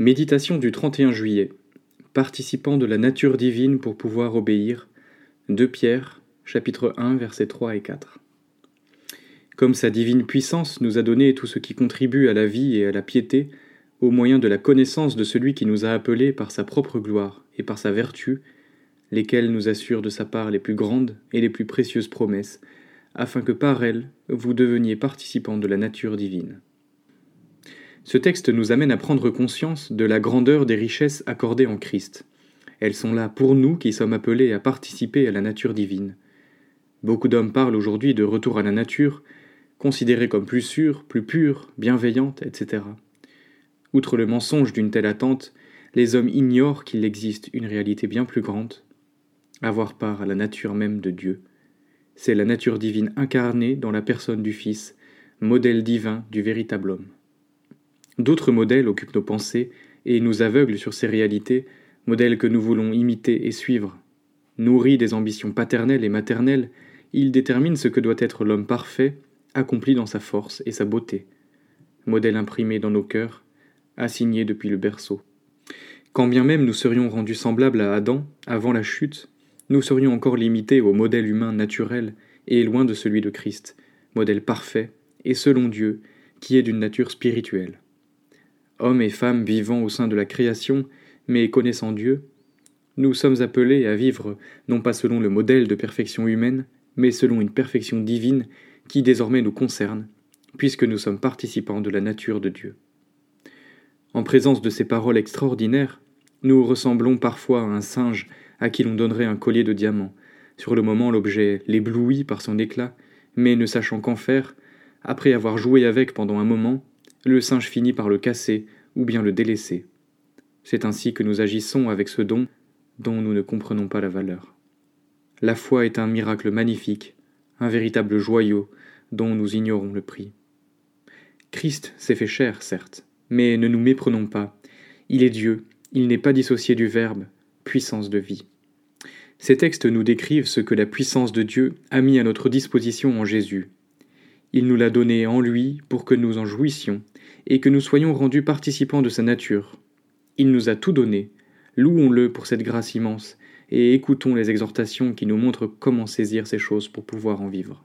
Méditation du 31 juillet. Participant de la nature divine pour pouvoir obéir. 2 Pierre, chapitre 1, versets 3 et 4. Comme sa divine puissance nous a donné tout ce qui contribue à la vie et à la piété, au moyen de la connaissance de celui qui nous a appelés par sa propre gloire et par sa vertu, lesquelles nous assurent de sa part les plus grandes et les plus précieuses promesses, afin que par elles vous deveniez participants de la nature divine. Ce texte nous amène à prendre conscience de la grandeur des richesses accordées en Christ. Elles sont là pour nous qui sommes appelés à participer à la nature divine. Beaucoup d'hommes parlent aujourd'hui de retour à la nature, considérée comme plus sûre, plus pure, bienveillante, etc. Outre le mensonge d'une telle attente, les hommes ignorent qu'il existe une réalité bien plus grande, avoir part à la nature même de Dieu. C'est la nature divine incarnée dans la personne du Fils, modèle divin du véritable homme. D'autres modèles occupent nos pensées et nous aveuglent sur ces réalités, modèles que nous voulons imiter et suivre. Nourris des ambitions paternelles et maternelles, ils déterminent ce que doit être l'homme parfait, accompli dans sa force et sa beauté. Modèle imprimé dans nos cœurs, assigné depuis le berceau. Quand bien même nous serions rendus semblables à Adam avant la chute, nous serions encore limités au modèle humain naturel et loin de celui de Christ, modèle parfait et selon Dieu, qui est d'une nature spirituelle hommes et femmes vivant au sein de la création, mais connaissant Dieu, nous sommes appelés à vivre non pas selon le modèle de perfection humaine, mais selon une perfection divine qui désormais nous concerne, puisque nous sommes participants de la nature de Dieu. En présence de ces paroles extraordinaires, nous ressemblons parfois à un singe à qui l'on donnerait un collier de diamants. Sur le moment, l'objet l'éblouit par son éclat, mais ne sachant qu'en faire, après avoir joué avec pendant un moment, le singe finit par le casser ou bien le délaisser. C'est ainsi que nous agissons avec ce don dont nous ne comprenons pas la valeur. La foi est un miracle magnifique, un véritable joyau dont nous ignorons le prix. Christ s'est fait chair, certes, mais ne nous méprenons pas. Il est Dieu, il n'est pas dissocié du Verbe, puissance de vie. Ces textes nous décrivent ce que la puissance de Dieu a mis à notre disposition en Jésus. Il nous l'a donné en lui pour que nous en jouissions et que nous soyons rendus participants de sa nature. Il nous a tout donné. Louons-le pour cette grâce immense et écoutons les exhortations qui nous montrent comment saisir ces choses pour pouvoir en vivre.